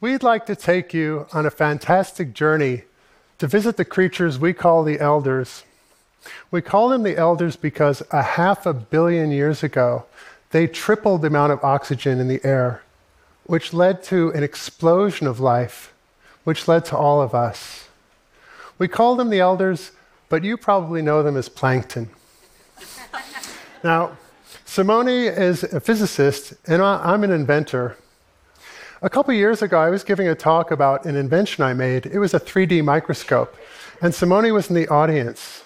we'd like to take you on a fantastic journey to visit the creatures we call the elders. We call them the elders because a half a billion years ago, they tripled the amount of oxygen in the air, which led to an explosion of life, which led to all of us. We call them the elders, but you probably know them as plankton. now, Simone is a physicist, and I'm an inventor. A couple years ago, I was giving a talk about an invention I made. It was a 3D microscope, and Simone was in the audience.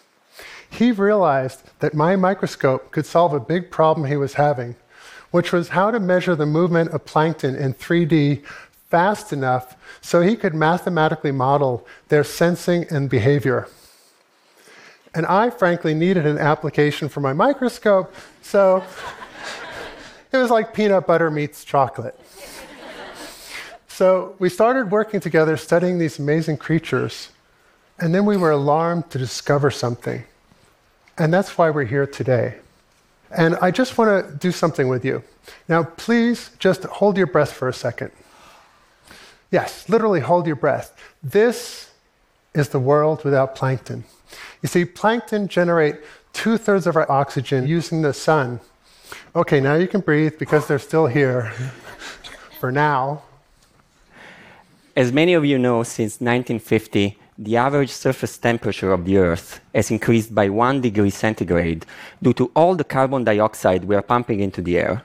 He realized that my microscope could solve a big problem he was having, which was how to measure the movement of plankton in 3D fast enough so he could mathematically model their sensing and behavior. And I frankly needed an application for my microscope, so it was like peanut butter meets chocolate. So we started working together, studying these amazing creatures, and then we were alarmed to discover something. And that's why we're here today. And I just want to do something with you. Now, please just hold your breath for a second. Yes, literally hold your breath. This is the world without plankton. You see, plankton generate two thirds of our oxygen using the sun. Okay, now you can breathe because they're still here for now. As many of you know, since 1950, the average surface temperature of the Earth has increased by one degree centigrade due to all the carbon dioxide we are pumping into the air.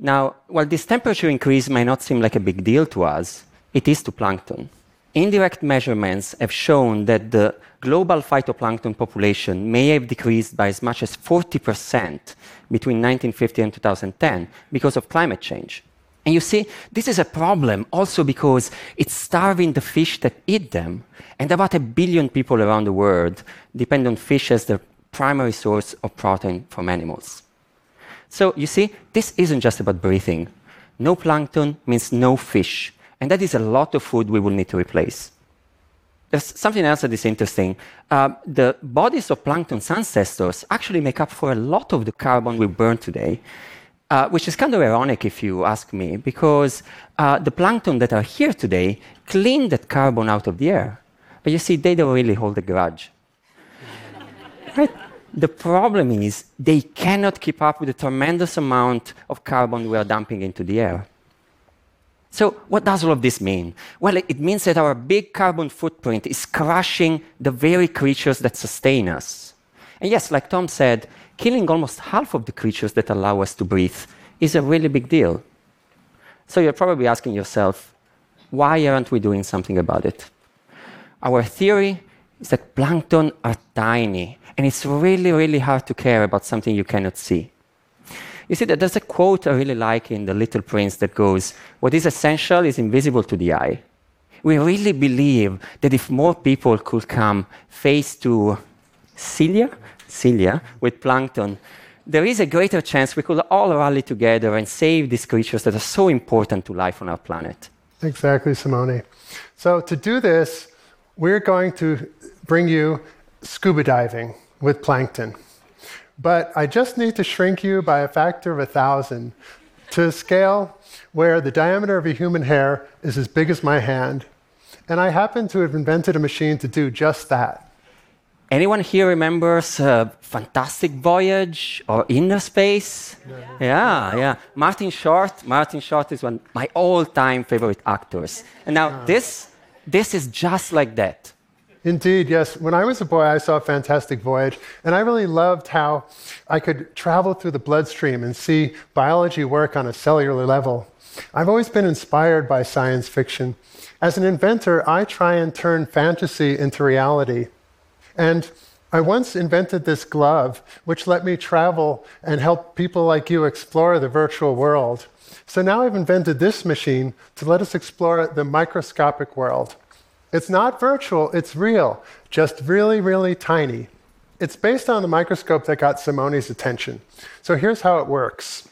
Now, while this temperature increase may not seem like a big deal to us, it is to plankton. Indirect measurements have shown that the global phytoplankton population may have decreased by as much as 40% between 1950 and 2010 because of climate change. And you see, this is a problem also because it's starving the fish that eat them. And about a billion people around the world depend on fish as their primary source of protein from animals. So you see, this isn't just about breathing. No plankton means no fish. And that is a lot of food we will need to replace. There's something else that is interesting. Uh, the bodies of plankton's ancestors actually make up for a lot of the carbon we burn today. Uh, which is kind of ironic if you ask me, because uh, the plankton that are here today clean that carbon out of the air. But you see, they don't really hold a grudge. right? The problem is they cannot keep up with the tremendous amount of carbon we are dumping into the air. So, what does all of this mean? Well, it means that our big carbon footprint is crushing the very creatures that sustain us. And yes, like Tom said, killing almost half of the creatures that allow us to breathe is a really big deal. So you're probably asking yourself, why aren't we doing something about it? Our theory is that plankton are tiny, and it's really, really hard to care about something you cannot see. You see, that there's a quote I really like in The Little Prince that goes, What is essential is invisible to the eye. We really believe that if more people could come face to cilia, cilia with plankton, there is a greater chance we could all rally together and save these creatures that are so important to life on our planet. Exactly, Simone. So, to do this, we're going to bring you scuba diving with plankton. But I just need to shrink you by a factor of a thousand to a scale where the diameter of a human hair is as big as my hand. And I happen to have invented a machine to do just that. Anyone here remembers Fantastic Voyage or Inner Space? Yeah, yeah. yeah. Martin Short. Martin Short is one of my all-time favorite actors. And now this, this is just like that. Indeed, yes. When I was a boy, I saw Fantastic Voyage, and I really loved how I could travel through the bloodstream and see biology work on a cellular level. I've always been inspired by science fiction. As an inventor, I try and turn fantasy into reality. And I once invented this glove, which let me travel and help people like you explore the virtual world. So now I've invented this machine to let us explore the microscopic world. It's not virtual, it's real, just really, really tiny. It's based on the microscope that got Simone's attention. So here's how it works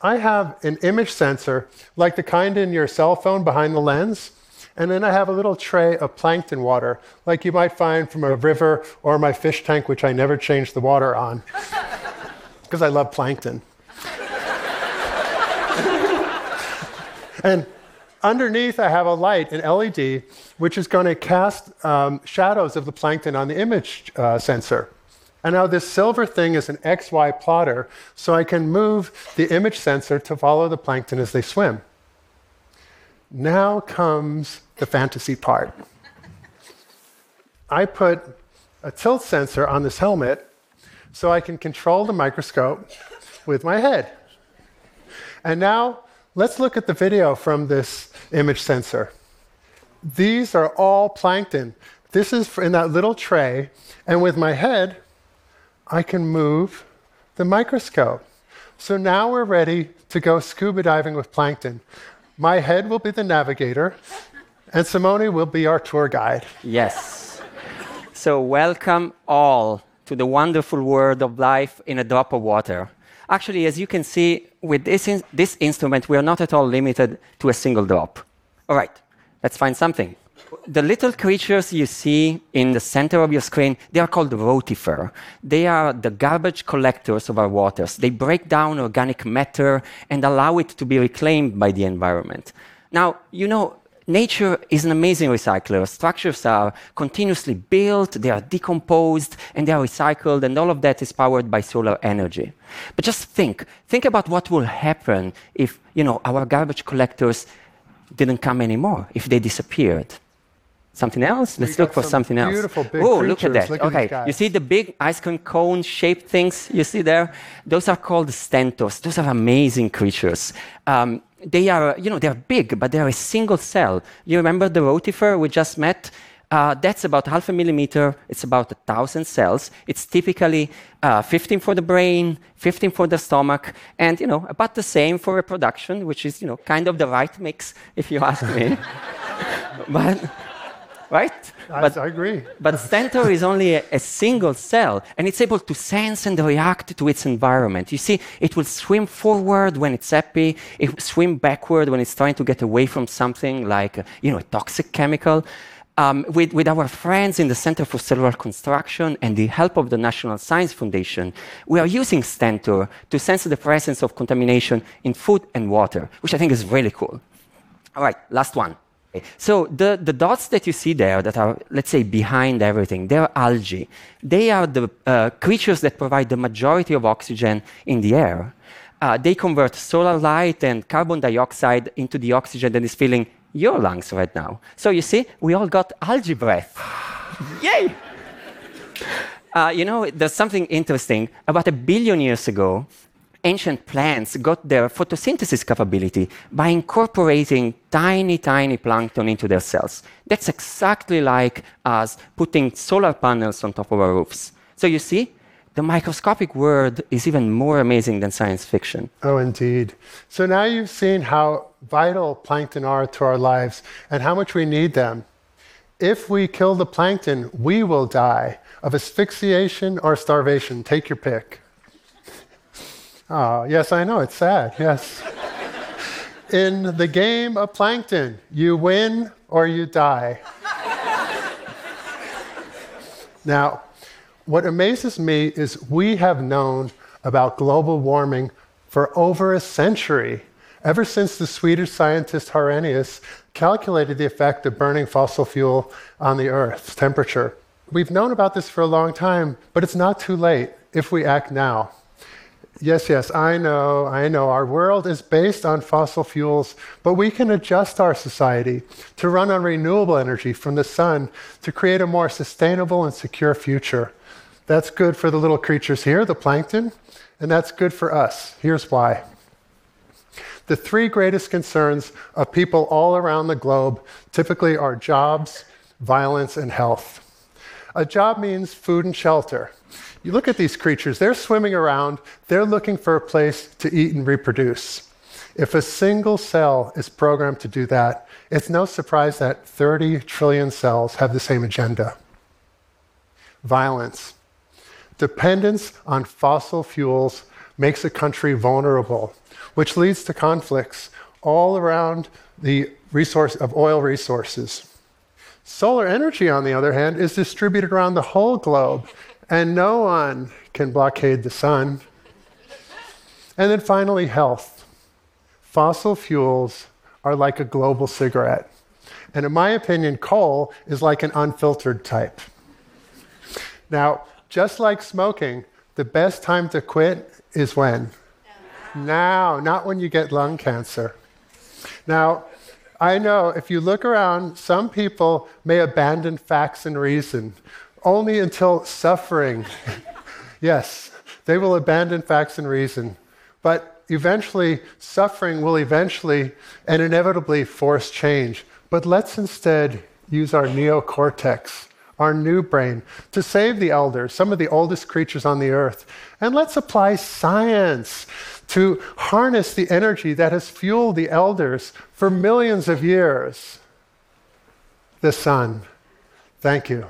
I have an image sensor, like the kind in your cell phone behind the lens. And then I have a little tray of plankton water, like you might find from a river or my fish tank, which I never change the water on, because I love plankton. and Underneath, I have a light, an LED, which is going to cast um, shadows of the plankton on the image uh, sensor. And now this silver thing is an XY plotter, so I can move the image sensor to follow the plankton as they swim. Now comes the fantasy part. I put a tilt sensor on this helmet so I can control the microscope with my head. And now let's look at the video from this image sensor. These are all plankton. This is in that little tray, and with my head, I can move the microscope. So now we're ready to go scuba diving with plankton. My head will be the navigator, and Simone will be our tour guide. Yes. So, welcome all to the wonderful world of life in a drop of water. Actually, as you can see, with this, in this instrument, we are not at all limited to a single drop. All right, let's find something. The little creatures you see in the center of your screen, they are called rotifer. They are the garbage collectors of our waters. They break down organic matter and allow it to be reclaimed by the environment. Now, you know, nature is an amazing recycler. Structures are continuously built, they are decomposed, and they are recycled, and all of that is powered by solar energy. But just think, think about what will happen if, you know, our garbage collectors didn't come anymore, if they disappeared. Something else? Let's look for some something else. beautiful big oh, look at creatures. that. Look at okay, guys. you see the big ice cream cone shaped things you see there? Those are called stentors. Those are amazing creatures. Um, they are, you know, they're big, but they're a single cell. You remember the rotifer we just met? Uh, that's about half a millimeter. It's about a thousand cells. It's typically uh, 15 for the brain, 15 for the stomach, and you know about the same for reproduction, which is you know kind of the right mix, if you ask me. but right? I, But I agree. but Stentor is only a, a single cell, and it's able to sense and react to its environment. You see, it will swim forward when it's happy, it will swim backward when it's trying to get away from something like, you know, a toxic chemical. Um, with, with our friends in the Center for Cellular Construction and the help of the National Science Foundation, we are using Stentor to sense the presence of contamination in food and water, which I think is really cool. All right, last one. So the, the dots that you see there that are, let's say, behind everything, they're algae. They are the uh, creatures that provide the majority of oxygen in the air. Uh, they convert solar light and carbon dioxide into the oxygen that is filling your lungs right now. So you see, we all got algae breath. Yay! Uh, you know, there's something interesting. About a billion years ago, ancient plants got their photosynthesis capability by incorporating tiny, tiny plankton into their cells. That's exactly like us putting solar panels on top of our roofs. So you see, the microscopic world is even more amazing than science fiction. Oh, indeed. So now you've seen how vital plankton are to our lives and how much we need them. If we kill the plankton, we will die of asphyxiation or starvation. Take your pick. Oh, yes, I know, it's sad, yes. In the game of plankton, you win or you die. Now, what amazes me is we have known about global warming for over a century, ever since the Swedish scientist Arrhenius calculated the effect of burning fossil fuel on the Earth's temperature. We've known about this for a long time, but it's not too late if we act now. Yes, yes, I know, I know. Our world is based on fossil fuels, but we can adjust our society to run on renewable energy from the sun to create a more sustainable and secure future. That's good for the little creatures here, the plankton, and that's good for us. Here's why. The three greatest concerns of people all around the globe typically are jobs, violence, and health. A job means food and shelter. You look at these creatures, they're swimming around, they're looking for a place to eat and reproduce. If a single cell is programmed to do that, it's no surprise that 30 trillion cells have the same agenda. Violence. Dependence on fossil fuels makes a country vulnerable, which leads to conflicts all around the resource of oil resources. Solar energy, on the other hand, is distributed around the whole globe, and no one can blockade the sun. And then finally, health. Fossil fuels are like a global cigarette. And in my opinion, coal is like an unfiltered type. Now, just like smoking, the best time to quit is when? Now, not when you get lung cancer. Now, I know if you look around, some people may abandon facts and reason only until suffering. yes, they will abandon facts and reason. But eventually, suffering will eventually and inevitably force change. But let's instead use our neocortex, our new brain, to save the elders, some of the oldest creatures on the earth. And let's apply science to harness the energy that has fueled the elders for millions of years. The sun. Thank you.